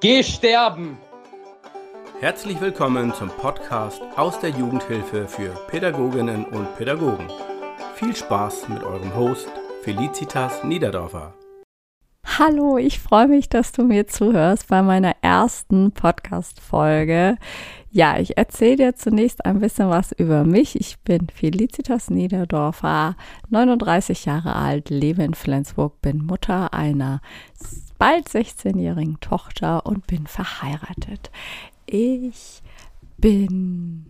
Geh sterben! Herzlich willkommen zum Podcast aus der Jugendhilfe für Pädagoginnen und Pädagogen. Viel Spaß mit eurem Host Felicitas Niederdorfer. Hallo, ich freue mich, dass du mir zuhörst bei meiner ersten Podcast-Folge. Ja, ich erzähle dir zunächst ein bisschen was über mich. Ich bin Felicitas Niederdorfer, 39 Jahre alt, lebe in Flensburg, bin Mutter einer bald 16-jährigen Tochter und bin verheiratet. Ich bin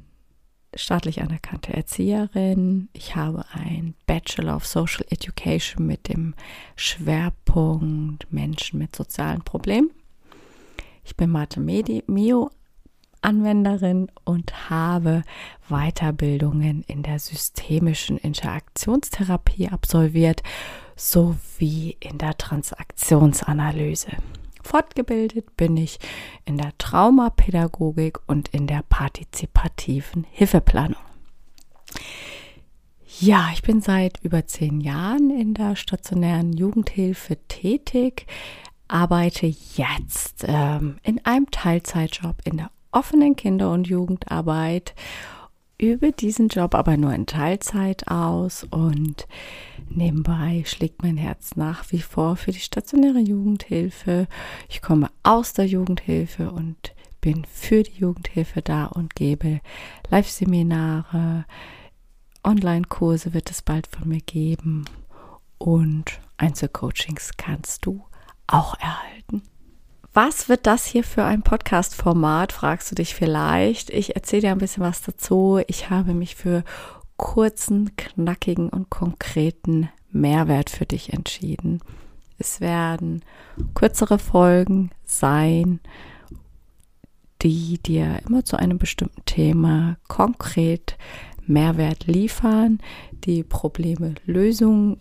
staatlich anerkannte Erzieherin. Ich habe ein Bachelor of Social Education mit dem Schwerpunkt Menschen mit sozialen Problemen. Ich bin Mathe-Mio Anwenderin und habe Weiterbildungen in der systemischen Interaktionstherapie absolviert sowie in der Transaktionsanalyse. Fortgebildet bin ich in der Traumapädagogik und in der partizipativen Hilfeplanung. Ja, ich bin seit über zehn Jahren in der stationären Jugendhilfe tätig, arbeite jetzt ähm, in einem Teilzeitjob in der offenen Kinder- und Jugendarbeit übe diesen Job aber nur in Teilzeit aus und nebenbei schlägt mein Herz nach wie vor für die stationäre Jugendhilfe. Ich komme aus der Jugendhilfe und bin für die Jugendhilfe da und gebe Live-Seminare, Online-Kurse wird es bald von mir geben und Einzelcoachings kannst du auch erhalten. Was wird das hier für ein Podcast-Format, fragst du dich vielleicht. Ich erzähle dir ein bisschen was dazu. Ich habe mich für kurzen, knackigen und konkreten Mehrwert für dich entschieden. Es werden kürzere Folgen sein, die dir immer zu einem bestimmten Thema konkret Mehrwert liefern, die Probleme lösen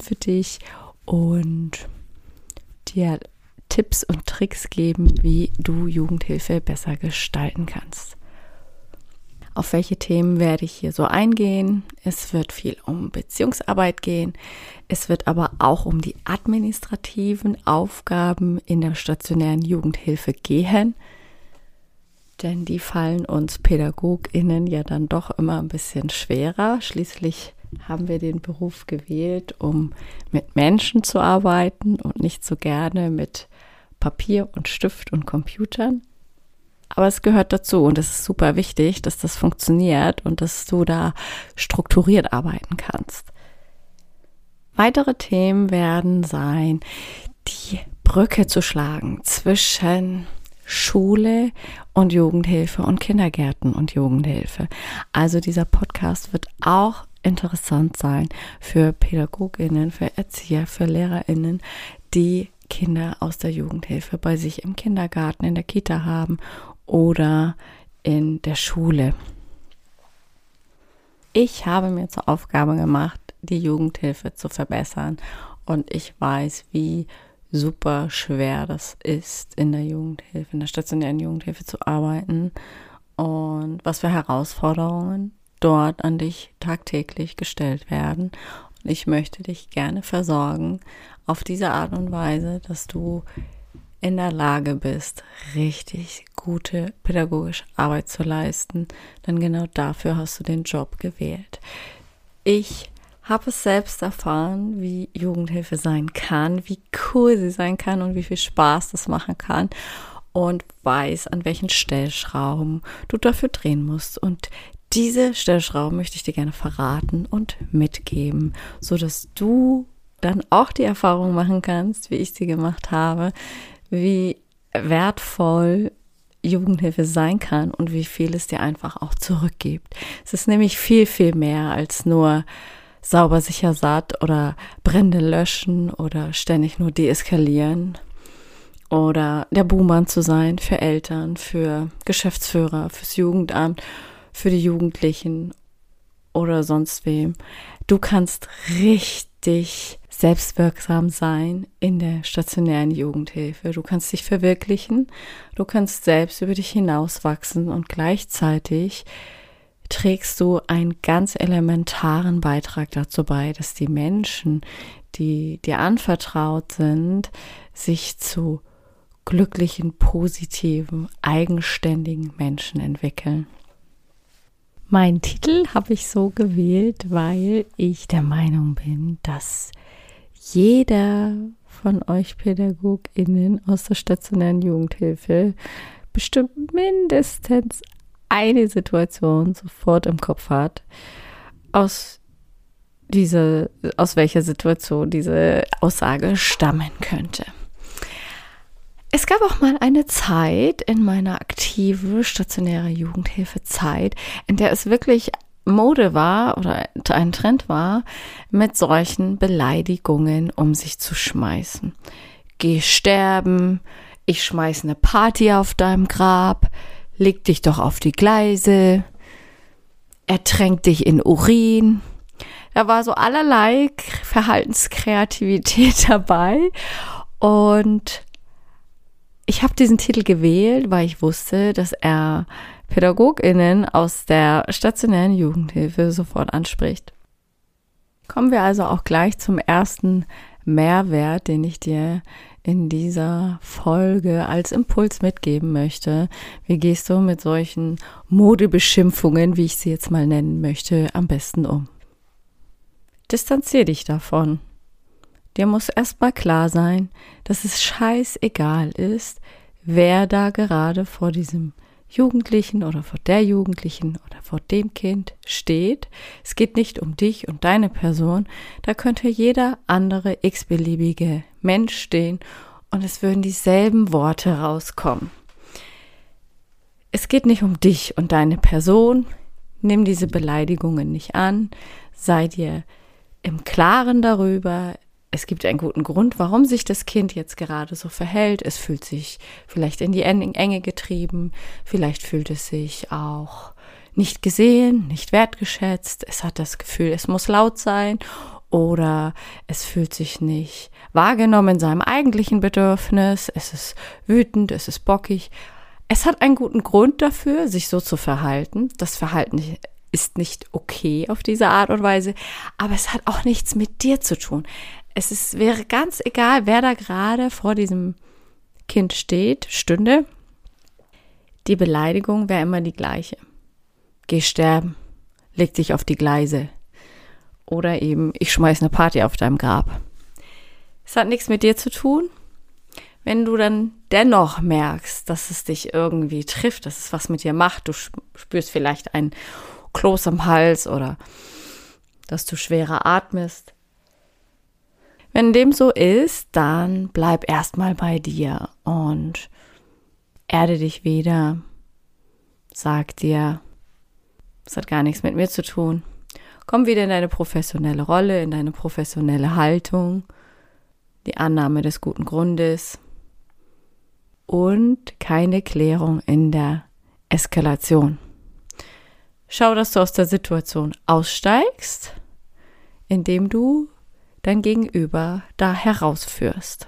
für dich und dir Tipps und Tricks geben, wie du Jugendhilfe besser gestalten kannst. Auf welche Themen werde ich hier so eingehen? Es wird viel um Beziehungsarbeit gehen. Es wird aber auch um die administrativen Aufgaben in der stationären Jugendhilfe gehen. Denn die fallen uns PädagogInnen ja dann doch immer ein bisschen schwerer. Schließlich haben wir den Beruf gewählt, um mit Menschen zu arbeiten und nicht so gerne mit Papier und Stift und Computern. Aber es gehört dazu und es ist super wichtig, dass das funktioniert und dass du da strukturiert arbeiten kannst. Weitere Themen werden sein, die Brücke zu schlagen zwischen Schule und Jugendhilfe und Kindergärten und Jugendhilfe. Also dieser Podcast wird auch interessant sein für Pädagoginnen, für Erzieher, für Lehrerinnen, die Kinder aus der Jugendhilfe bei sich im Kindergarten, in der Kita haben oder in der Schule. Ich habe mir zur Aufgabe gemacht, die Jugendhilfe zu verbessern und ich weiß, wie super schwer das ist, in der Jugendhilfe, in der stationären Jugendhilfe zu arbeiten und was für Herausforderungen dort an dich tagtäglich gestellt werden. Und ich möchte dich gerne versorgen auf diese Art und Weise, dass du in der Lage bist, richtig gute pädagogische Arbeit zu leisten, denn genau dafür hast du den Job gewählt. Ich habe es selbst erfahren, wie Jugendhilfe sein kann, wie cool sie sein kann und wie viel Spaß das machen kann und weiß, an welchen Stellschrauben du dafür drehen musst. Und diese Stellschrauben möchte ich dir gerne verraten und mitgeben, so dass du dann auch die Erfahrung machen kannst, wie ich sie gemacht habe, wie wertvoll Jugendhilfe sein kann und wie viel es dir einfach auch zurückgibt. Es ist nämlich viel, viel mehr als nur sauber, sicher, satt oder Brände löschen oder ständig nur deeskalieren oder der Buhmann zu sein für Eltern, für Geschäftsführer, fürs Jugendamt, für die Jugendlichen oder sonst wem. Du kannst richtig selbstwirksam sein in der stationären Jugendhilfe. Du kannst dich verwirklichen, du kannst selbst über dich hinauswachsen und gleichzeitig trägst du einen ganz elementaren Beitrag dazu bei, dass die Menschen, die dir anvertraut sind, sich zu glücklichen, positiven, eigenständigen Menschen entwickeln. Mein Titel habe ich so gewählt, weil ich der Meinung bin, dass jeder von euch PädagogInnen aus der stationären Jugendhilfe bestimmt mindestens eine Situation sofort im Kopf hat, aus diese, aus welcher Situation diese Aussage stammen könnte. Es gab auch mal eine Zeit in meiner aktive stationäre Jugendhilfezeit, in der es wirklich Mode war oder ein Trend war, mit solchen Beleidigungen um sich zu schmeißen. Geh sterben, ich schmeiß eine Party auf deinem Grab, leg dich doch auf die Gleise, ertränk dich in Urin. Da war so allerlei Verhaltenskreativität dabei und ich habe diesen Titel gewählt, weil ich wusste, dass er PädagogInnen aus der stationären Jugendhilfe sofort anspricht. Kommen wir also auch gleich zum ersten Mehrwert, den ich dir in dieser Folge als Impuls mitgeben möchte. Wie gehst du mit solchen Modebeschimpfungen, wie ich sie jetzt mal nennen möchte, am besten um? Distanzier dich davon. Dir muss erstmal klar sein, dass es scheißegal ist, wer da gerade vor diesem Jugendlichen oder vor der Jugendlichen oder vor dem Kind steht. Es geht nicht um dich und deine Person. Da könnte jeder andere x-beliebige Mensch stehen und es würden dieselben Worte rauskommen. Es geht nicht um dich und deine Person. Nimm diese Beleidigungen nicht an. Sei dir im Klaren darüber, es gibt einen guten Grund, warum sich das Kind jetzt gerade so verhält. Es fühlt sich vielleicht in die Enge getrieben, vielleicht fühlt es sich auch nicht gesehen, nicht wertgeschätzt. Es hat das Gefühl, es muss laut sein oder es fühlt sich nicht wahrgenommen in seinem eigentlichen Bedürfnis. Es ist wütend, es ist bockig. Es hat einen guten Grund dafür, sich so zu verhalten. Das Verhalten ist nicht okay auf diese Art und Weise, aber es hat auch nichts mit dir zu tun es ist, wäre ganz egal, wer da gerade vor diesem Kind steht, stünde. Die Beleidigung wäre immer die gleiche. Geh sterben, leg dich auf die Gleise. Oder eben, ich schmeiß eine Party auf deinem Grab. Es hat nichts mit dir zu tun. Wenn du dann dennoch merkst, dass es dich irgendwie trifft, dass es was mit dir macht, du spürst vielleicht ein Kloß am Hals oder dass du schwerer atmest, wenn dem so ist, dann bleib erstmal bei dir und erde dich wieder. Sag dir, es hat gar nichts mit mir zu tun. Komm wieder in deine professionelle Rolle, in deine professionelle Haltung, die Annahme des guten Grundes und keine Klärung in der Eskalation. Schau, dass du aus der Situation aussteigst, indem du dein Gegenüber da herausführst.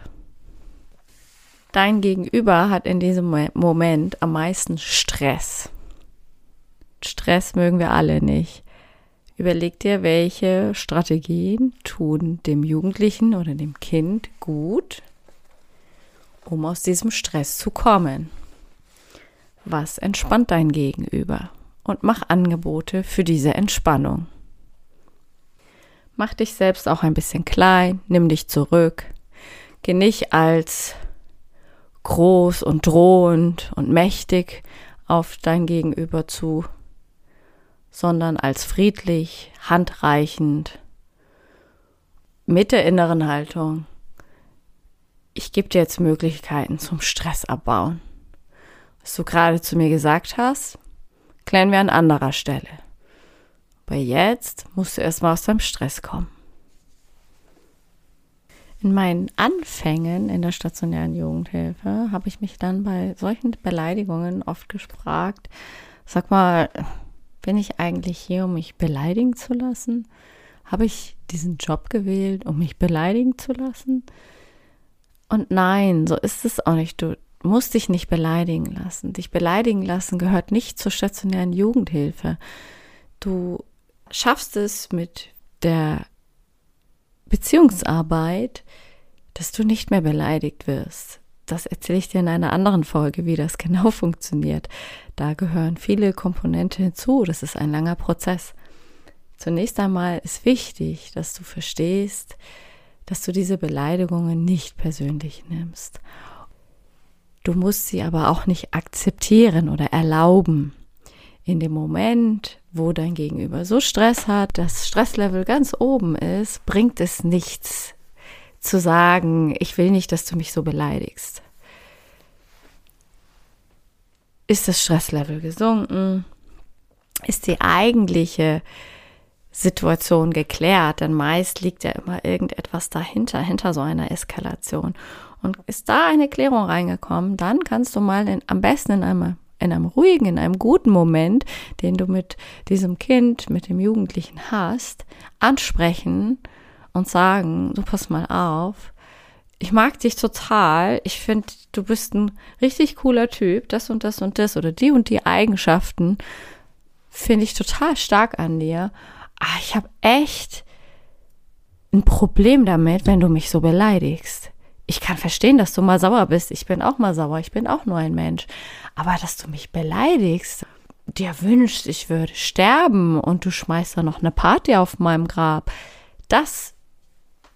Dein Gegenüber hat in diesem Moment am meisten Stress. Stress mögen wir alle nicht. Überleg dir, welche Strategien tun dem Jugendlichen oder dem Kind gut, um aus diesem Stress zu kommen. Was entspannt dein Gegenüber? Und mach Angebote für diese Entspannung. Mach dich selbst auch ein bisschen klein, nimm dich zurück. Geh nicht als groß und drohend und mächtig auf dein Gegenüber zu, sondern als friedlich, handreichend, mit der inneren Haltung. Ich gebe dir jetzt Möglichkeiten zum Stress abbauen. Was du gerade zu mir gesagt hast, klären wir an anderer Stelle. Aber jetzt musst du erstmal aus deinem Stress kommen. In meinen Anfängen in der stationären Jugendhilfe habe ich mich dann bei solchen Beleidigungen oft gefragt, sag mal, bin ich eigentlich hier, um mich beleidigen zu lassen? Habe ich diesen Job gewählt, um mich beleidigen zu lassen? Und nein, so ist es auch nicht. Du musst dich nicht beleidigen lassen. Dich beleidigen lassen gehört nicht zur stationären Jugendhilfe. Du schaffst es mit der Beziehungsarbeit, dass du nicht mehr beleidigt wirst. das erzähle ich dir in einer anderen Folge, wie das genau funktioniert. Da gehören viele Komponenten hinzu. Das ist ein langer Prozess. Zunächst einmal ist wichtig, dass du verstehst, dass du diese Beleidigungen nicht persönlich nimmst. Du musst sie aber auch nicht akzeptieren oder erlauben. In dem Moment, wo dein Gegenüber so Stress hat, das Stresslevel ganz oben ist, bringt es nichts zu sagen, ich will nicht, dass du mich so beleidigst. Ist das Stresslevel gesunken? Ist die eigentliche Situation geklärt? Denn meist liegt ja immer irgendetwas dahinter, hinter so einer Eskalation. Und ist da eine Klärung reingekommen, dann kannst du mal in, am besten in einem, in einem ruhigen, in einem guten Moment, den du mit diesem Kind, mit dem Jugendlichen hast, ansprechen und sagen, du pass mal auf, ich mag dich total, ich finde, du bist ein richtig cooler Typ, das und das und das oder die und die Eigenschaften finde ich total stark an dir. Aber ich habe echt ein Problem damit, wenn du mich so beleidigst. Ich kann verstehen, dass du mal sauer bist. Ich bin auch mal sauer. Ich bin auch nur ein Mensch. Aber dass du mich beleidigst, dir wünschst, ich würde sterben und du schmeißt da noch eine Party auf meinem Grab, das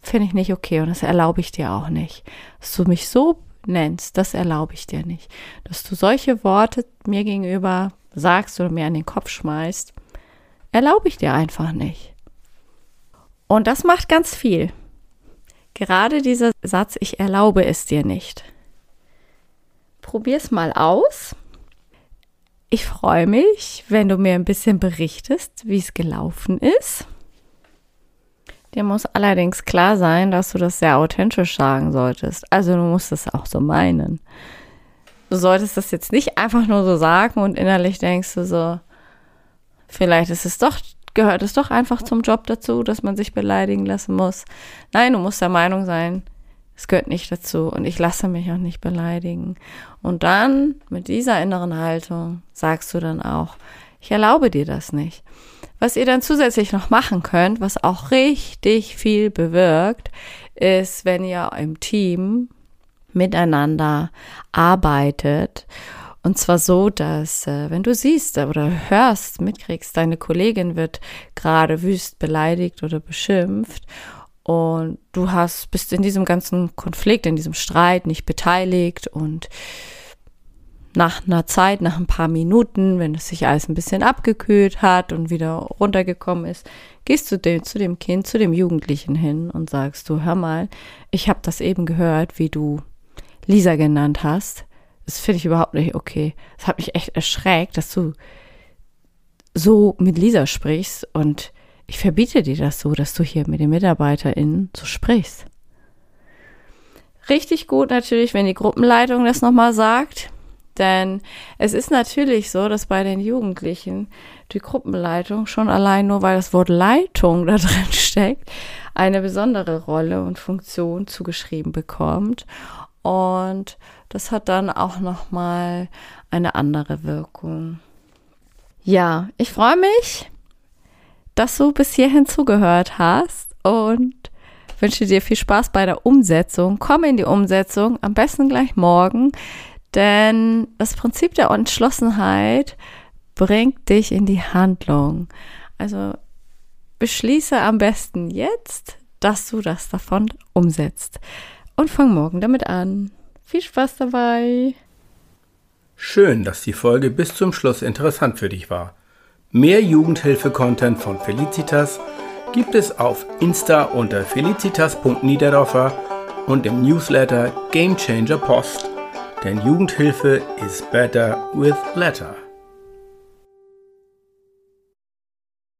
finde ich nicht okay und das erlaube ich dir auch nicht. Dass du mich so nennst, das erlaube ich dir nicht. Dass du solche Worte mir gegenüber sagst oder mir an den Kopf schmeißt, erlaube ich dir einfach nicht. Und das macht ganz viel. Gerade dieser Satz, ich erlaube es dir nicht. Probier's mal aus. Ich freue mich, wenn du mir ein bisschen berichtest, wie es gelaufen ist. Dir muss allerdings klar sein, dass du das sehr authentisch sagen solltest. Also du musst es auch so meinen. Du solltest das jetzt nicht einfach nur so sagen und innerlich denkst du so, vielleicht ist es doch, gehört es doch einfach zum Job dazu, dass man sich beleidigen lassen muss. Nein, du musst der Meinung sein, es gehört nicht dazu und ich lasse mich auch nicht beleidigen. Und dann mit dieser inneren Haltung sagst du dann auch, ich erlaube dir das nicht. Was ihr dann zusätzlich noch machen könnt, was auch richtig viel bewirkt, ist, wenn ihr im Team miteinander arbeitet. Und zwar so, dass äh, wenn du siehst oder hörst, mitkriegst, deine Kollegin wird gerade wüst beleidigt oder beschimpft und du hast bist in diesem ganzen Konflikt, in diesem Streit nicht beteiligt und nach einer Zeit, nach ein paar Minuten, wenn es sich alles ein bisschen abgekühlt hat und wieder runtergekommen ist, gehst du dem, zu dem Kind, zu dem Jugendlichen hin und sagst du, hör mal, ich habe das eben gehört, wie du Lisa genannt hast. Das finde ich überhaupt nicht okay. Das hat mich echt erschreckt, dass du so mit Lisa sprichst und ich verbiete dir das so, dass du hier mit den MitarbeiterInnen so sprichst. Richtig gut natürlich, wenn die Gruppenleitung das nochmal sagt denn es ist natürlich so, dass bei den Jugendlichen die Gruppenleitung schon allein nur, weil das Wort Leitung da drin steckt, eine besondere Rolle und Funktion zugeschrieben bekommt. Und das hat dann auch nochmal eine andere Wirkung. Ja, ich freue mich, dass du bis hierhin zugehört hast und wünsche dir viel Spaß bei der Umsetzung. Komm in die Umsetzung, am besten gleich morgen. Denn das Prinzip der Entschlossenheit bringt dich in die Handlung. Also beschließe am besten jetzt, dass du das davon umsetzt. Und fang morgen damit an. Viel Spaß dabei. Schön, dass die Folge bis zum Schluss interessant für dich war. Mehr Jugendhilfe-Content von Felicitas gibt es auf Insta unter felicitas.niederdorfer und im Newsletter Game Changer Post denn Jugendhilfe is better with letter.